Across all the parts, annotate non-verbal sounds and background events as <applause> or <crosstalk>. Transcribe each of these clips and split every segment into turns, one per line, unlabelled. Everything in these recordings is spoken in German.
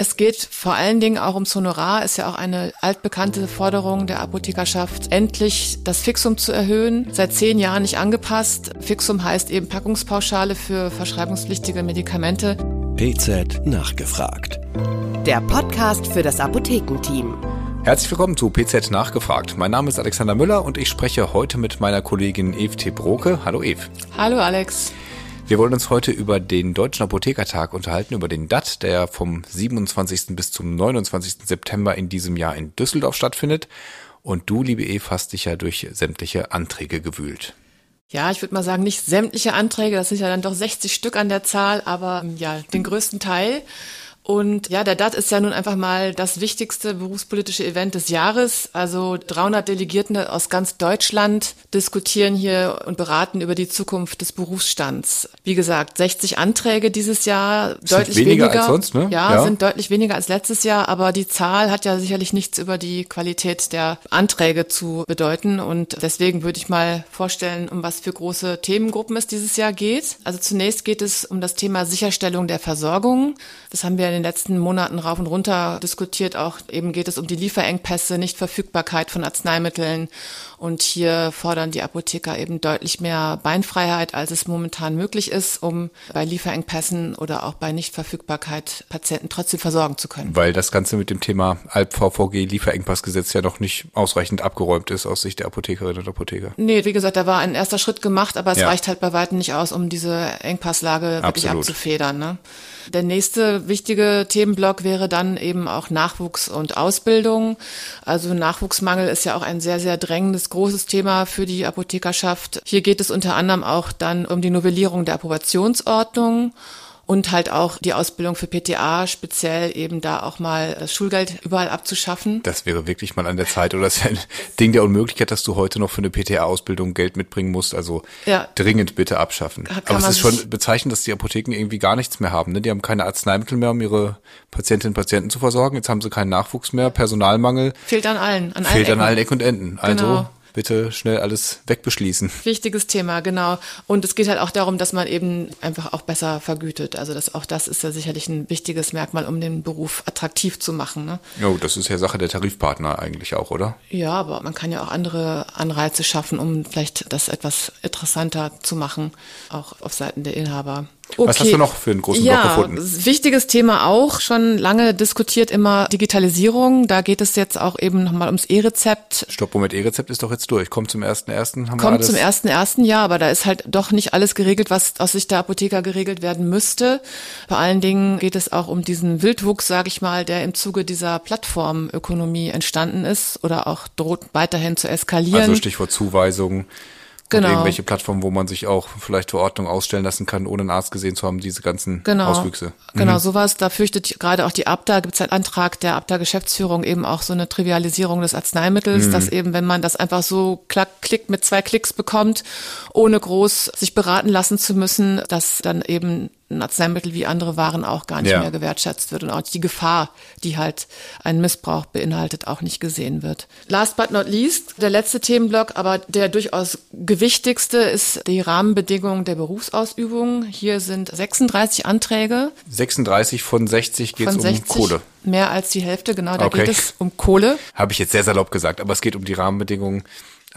Es geht vor allen Dingen auch ums Honorar, ist ja auch eine altbekannte Forderung der Apothekerschaft, endlich das Fixum zu erhöhen. Seit zehn Jahren nicht angepasst. Fixum heißt eben Packungspauschale für verschreibungspflichtige Medikamente.
PZ nachgefragt.
Der Podcast für das Apothekenteam.
Herzlich willkommen zu PZ Nachgefragt. Mein Name ist Alexander Müller und ich spreche heute mit meiner Kollegin Eve T. Broke. Hallo Eve.
Hallo Alex.
Wir wollen uns heute über den Deutschen Apothekertag unterhalten, über den DAT, der vom 27. bis zum 29. September in diesem Jahr in Düsseldorf stattfindet. Und du, liebe Eve, hast dich ja durch sämtliche Anträge gewühlt.
Ja, ich würde mal sagen, nicht sämtliche Anträge, das sind ja dann doch 60 Stück an der Zahl, aber ja, den größten Teil. Und ja, der DAT ist ja nun einfach mal das wichtigste berufspolitische Event des Jahres. Also 300 Delegierte aus ganz Deutschland diskutieren hier und beraten über die Zukunft des Berufsstands. Wie gesagt, 60 Anträge dieses Jahr,
das
deutlich
weniger,
weniger.
als sonst, ne?
Ja,
Ja.
sind deutlich weniger als letztes Jahr, aber die Zahl hat ja sicherlich nichts über die Qualität der Anträge zu bedeuten. Und deswegen würde ich mal vorstellen, um was für große Themengruppen es dieses Jahr geht. Also zunächst geht es um das Thema Sicherstellung der Versorgung. Das haben wir in den letzten Monaten rauf und runter diskutiert. Auch eben geht es um die Lieferengpässe, Nichtverfügbarkeit von Arzneimitteln. Und hier fordern die Apotheker eben deutlich mehr Beinfreiheit, als es momentan möglich ist, um bei Lieferengpässen oder auch bei Nichtverfügbarkeit Patienten trotzdem versorgen zu können.
Weil das Ganze mit dem Thema Alp-VVG Lieferengpassgesetz ja noch nicht ausreichend abgeräumt ist aus Sicht der Apothekerinnen und Apotheker.
Nee, wie gesagt, da war ein erster Schritt gemacht, aber es
Ja.
reicht halt bei weitem nicht aus, um diese Engpasslage wirklich
Absolut.
abzufedern. Ne? Der nächste wichtige Themenblock wäre dann eben auch Nachwuchs und Ausbildung. Also Nachwuchsmangel ist ja auch ein sehr, sehr drängendes, großes Thema für die Apothekerschaft. Hier geht es unter anderem auch dann um die Novellierung der Approbationsordnung. Und halt auch die Ausbildung für PTA, speziell eben da auch mal das Schulgeld überall abzuschaffen.
Das wäre wirklich mal an der Zeit oder das ist ein <laughs> Ding der Unmöglichkeit, dass du heute noch für eine PTA-Ausbildung Geld mitbringen musst. Also
Ja.
dringend bitte abschaffen.
Kann
Aber es ist schon bezeichnend, dass die Apotheken irgendwie gar nichts mehr haben. Ne? Die haben keine Arzneimittel mehr, um ihre Patientinnen und Patienten zu versorgen. Jetzt haben sie keinen Nachwuchs mehr, Personalmangel.
Fehlt an allen, an allen
Fehlt an
Ecken.
allen Ecken und Enden. Also
Genau.
Bitte schnell alles wegbeschließen.
Wichtiges Thema, genau. Und es geht halt auch darum, dass man eben einfach auch besser vergütet. Also das, auch das ist ja sicherlich ein wichtiges Merkmal, um den Beruf attraktiv zu machen. Ne?
Jo, das ist ja Sache der Tarifpartner eigentlich auch, oder?
Ja, aber man kann ja auch andere Anreize schaffen, um vielleicht das etwas interessanter zu machen, auch auf Seiten der Inhaber.
Was hast du noch für einen großen Block
ja,
gefunden?
Wichtiges Thema auch, schon lange diskutiert immer Digitalisierung. Da geht es jetzt auch eben nochmal ums E-Rezept.
Stopp, Moment, E-Rezept ist doch jetzt durch. Kommt zum ersten ersten, wir
Kommt
alles.
zum ersten ersten Jahr, aber da ist halt doch nicht alles geregelt, was aus Sicht der Apotheker geregelt werden müsste. Vor allen Dingen geht es auch um diesen Wildwuchs, sage ich mal, der im Zuge dieser Plattformökonomie entstanden ist oder auch droht weiterhin zu eskalieren.
Also Stichwort Zuweisung. Und
Genau.
irgendwelche Plattformen, wo man sich auch vielleicht Verordnung ausstellen lassen kann, ohne einen Arzt gesehen zu haben, diese ganzen
genau.
Auswüchse. Mhm.
Genau, sowas. Da fürchtet gerade auch die ABDA, gibt es einen Antrag der ABDA-Geschäftsführung eben auch so eine Trivialisierung des Arzneimittels,
Mhm.
dass eben, wenn man das einfach so klack, klick mit zwei Klicks bekommt, ohne groß sich beraten lassen zu müssen, dass dann eben ein Arzneimittel wie andere Waren auch gar nicht
Ja.
mehr gewertschätzt wird und auch die Gefahr, die halt einen Missbrauch beinhaltet, auch nicht gesehen wird. Last but not least, der letzte Themenblock, aber der durchaus gewichtigste ist die Rahmenbedingungen der Berufsausübung. Hier sind 36 Anträge
36 von 60 geht es um
60,
Kohle.
mehr als die Hälfte, genau, da
Okay.
geht es um Kohle.
Habe ich jetzt sehr salopp gesagt, aber es geht um die Rahmenbedingungen,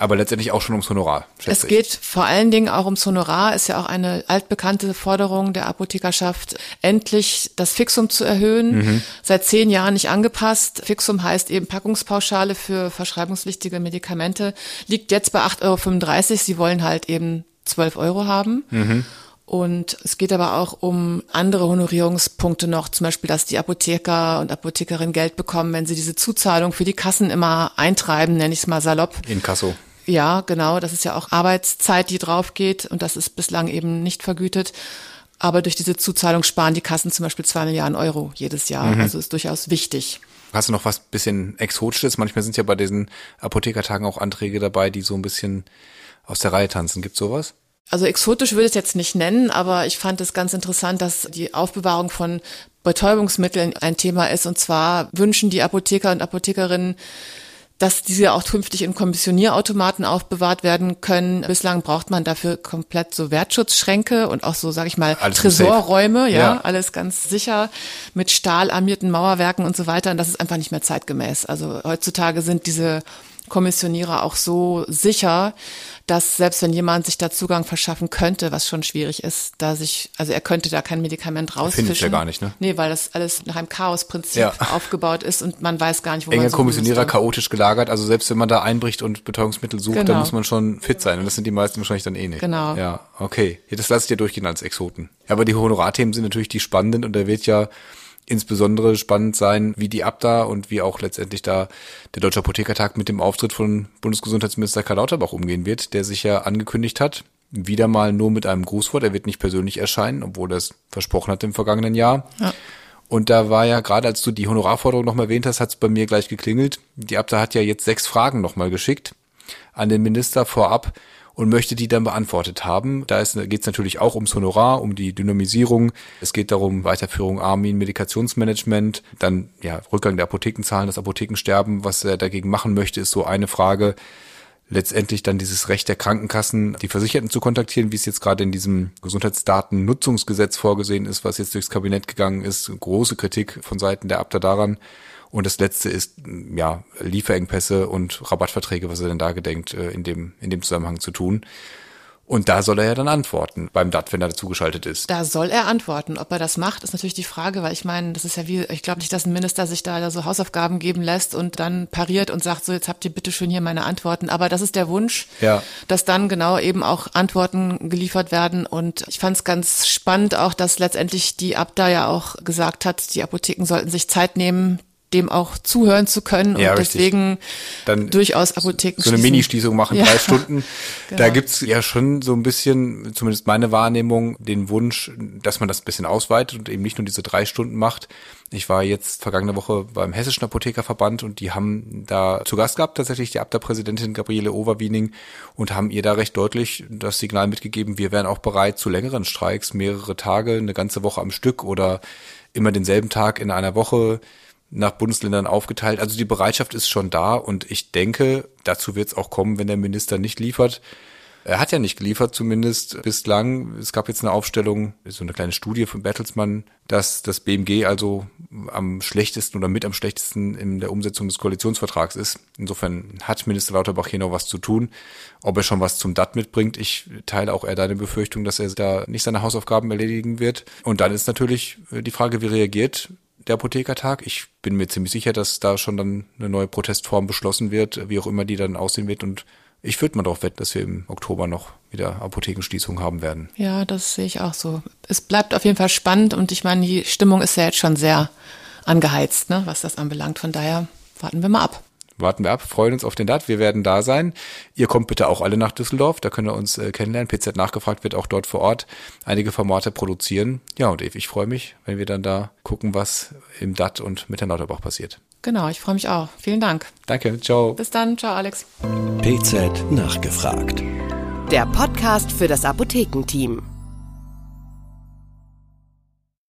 aber letztendlich auch schon ums Honorar.
Es
ich.
geht vor allen Dingen auch ums Honorar, ist ja auch eine altbekannte Forderung der Apothekerschaft, endlich das Fixum zu erhöhen.
Mhm.
Seit zehn Jahren nicht angepasst. Fixum heißt eben Packungspauschale für verschreibungspflichtige Medikamente, liegt jetzt bei 8,35 Euro. Sie wollen halt eben 12 Euro haben.
Mhm.
Und es geht aber auch um andere Honorierungspunkte noch, zum Beispiel, dass die Apotheker und Apothekerinnen Geld bekommen, wenn sie diese Zuzahlung für die Kassen immer eintreiben, nenne ich es mal salopp.
In Kasso.
Ja, genau. Das ist ja auch Arbeitszeit, die drauf geht und das ist bislang eben nicht vergütet. Aber durch diese Zuzahlung sparen die Kassen zum Beispiel zwei Milliarden Euro jedes Jahr. Also ist durchaus wichtig.
Hast du noch was bisschen Exotisches? Manchmal sind ja bei diesen Apothekertagen auch Anträge dabei, die so ein bisschen aus der Reihe tanzen. Gibt's sowas?
Also exotisch würde ich es jetzt nicht nennen, aber ich fand es ganz interessant, dass die Aufbewahrung von Betäubungsmitteln ein Thema ist. Und zwar wünschen die Apotheker und Apothekerinnen dass diese auch künftig in Kommissionierautomaten aufbewahrt werden können. Bislang braucht man dafür komplett so Wertschutzschränke und auch so, sage ich mal, alles Tresorräume, ja, ja, alles ganz sicher mit stahlarmierten Mauerwerken und so weiter. Und das ist einfach nicht mehr zeitgemäß. Also heutzutage sind diese Kommissionierer auch so sicher, dass selbst wenn jemand sich da Zugang verschaffen könnte, was schon schwierig ist, da sich, also er könnte da kein Medikament rausfischen. Findet
ja gar nicht, ne?
Nee, weil das alles nach einem Chaosprinzip ja. aufgebaut ist und man weiß gar nicht, wo
Enge
man
so Kommissionierer chaotisch gelagert, also selbst wenn man da einbricht und Betäubungsmittel sucht, genau. dann muss man schon fit sein und das sind die meisten wahrscheinlich dann eh nicht.
Genau.
Ja, okay. Ja, das lasse ich dir durchgehen als Exoten. Ja, aber die Honorarthemen sind natürlich die spannenden und da wird ja insbesondere spannend sein, wie die Abda und wie auch letztendlich da der Deutsche Apothekertag mit dem Auftritt von Bundesgesundheitsminister Karl Lauterbach umgehen wird, der sich ja angekündigt hat, wieder mal nur mit einem Grußwort. Er wird nicht persönlich erscheinen, obwohl er es versprochen hat im vergangenen Jahr. Ja. Und da war ja gerade, als du die Honorarforderung nochmal erwähnt hast, hat es bei mir gleich geklingelt. Die Abda hat ja jetzt sechs Fragen nochmal geschickt an den Minister vorab, und möchte die dann beantwortet haben. Da geht es natürlich auch ums Honorar, um die Dynamisierung. Es geht darum, Weiterführung Armin, Medikationsmanagement, dann ja Rückgang der Apothekenzahlen, das Apothekensterben. Was er dagegen machen möchte, ist so eine Frage. Letztendlich dann dieses Recht der Krankenkassen, die Versicherten zu kontaktieren, wie es jetzt gerade in diesem Gesundheitsdatennutzungsgesetz vorgesehen ist, was jetzt durchs Kabinett gegangen ist. Große Kritik von Seiten der Abda daran. Und das letzte ist, ja, Lieferengpässe und Rabattverträge, was er denn da gedenkt, äh, in dem, in dem Zusammenhang zu tun. Und da soll er ja dann antworten beim DAT, wenn er dazugeschaltet ist.
Da soll er antworten. Ob er das macht, ist natürlich die Frage, weil ich meine, das ist ja wie, ich glaube nicht, dass ein Minister sich da so Hausaufgaben geben lässt und dann pariert und sagt, so jetzt habt ihr bitte schön hier meine Antworten. Aber das ist der Wunsch, ja. dass dann genau eben auch Antworten geliefert werden. Und ich fand es ganz spannend auch, dass letztendlich die Abda ja auch gesagt hat, die Apotheken sollten sich Zeit nehmen, dem auch zuhören zu können ja, und richtig. deswegen Dann durchaus Apotheken
So eine Mini-Schließung machen, ja. drei Stunden. <laughs> genau. Da gibt's ja schon so ein bisschen, zumindest meine Wahrnehmung, den Wunsch, dass man das ein bisschen ausweitet und eben nicht nur diese drei Stunden macht. Ich war jetzt vergangene Woche beim Hessischen Apothekerverband und die haben da zu Gast gehabt, tatsächlich die Abda-Präsidentin Gabriele Overwiening und haben ihr da recht deutlich das Signal mitgegeben, wir wären auch bereit zu längeren Streiks, mehrere Tage, eine ganze Woche am Stück oder immer denselben Tag in einer Woche nach Bundesländern aufgeteilt. Also die Bereitschaft ist schon da und ich denke, dazu wird es auch kommen, wenn der Minister nicht liefert. Er hat ja nicht geliefert, zumindest bislang. Es gab jetzt eine Aufstellung, so eine kleine Studie von Bertelsmann, dass das BMG also am schlechtesten oder mit am schlechtesten in der Umsetzung des Koalitionsvertrags ist. Insofern hat Minister Lauterbach hier noch was zu tun. Ob er schon was zum DAT mitbringt, ich teile auch eher deine Befürchtung, dass er da nicht seine Hausaufgaben erledigen wird. Und dann ist natürlich die Frage, wie reagiert der Apothekertag. Ich bin mir ziemlich sicher, dass da schon dann eine neue Protestform beschlossen wird, wie auch immer die dann aussehen wird. Und ich würde mal darauf wetten, dass wir im Oktober noch wieder Apothekenschließung haben werden.
Ja, das sehe ich auch so. Es bleibt auf jeden Fall spannend und ich meine, die Stimmung ist ja jetzt schon sehr angeheizt, ne, was das anbelangt. Von daher warten wir mal ab
warten wir ab, freuen uns auf den DAT. Wir werden da sein. Ihr kommt bitte auch alle nach Düsseldorf, da könnt ihr uns äh, kennenlernen. PZ nachgefragt wird auch dort vor Ort einige Formate produzieren. Ja, und Eve, ich freue mich, wenn wir dann da gucken, was im DAT und mit Herrn Lauterbach passiert.
Genau, ich freue mich auch. Vielen Dank.
Danke, ciao.
Bis dann, ciao Alex.
PZ nachgefragt.
Der Podcast für das Apothekenteam.